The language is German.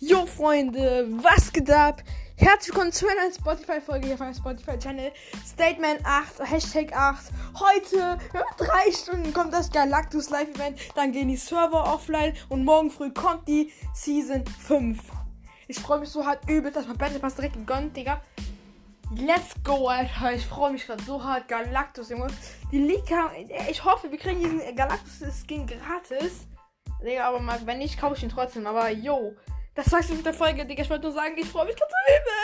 Jo Freunde, was geht ab? Herzlich willkommen zu einer Spotify-Folge hier auf meinem Spotify-Channel. Statement 8, Hashtag 8. Heute, drei Stunden kommt das Galactus Live-Event. Dann gehen die Server offline und morgen früh kommt die Season 5. Ich freue mich so hart übel, dass mein Battle Pass direkt gegönnt, Digga. Let's go, Alter. Ich freue mich gerade so hart. Galactus, Junge. Die Leaker, ich hoffe, wir kriegen diesen Galactus-Skin gratis. Digga, aber wenn nicht, kaufe ich ihn trotzdem. Aber yo, das war's mit der Folge, Digga. Ich wollte nur sagen, ich freue mich so übel.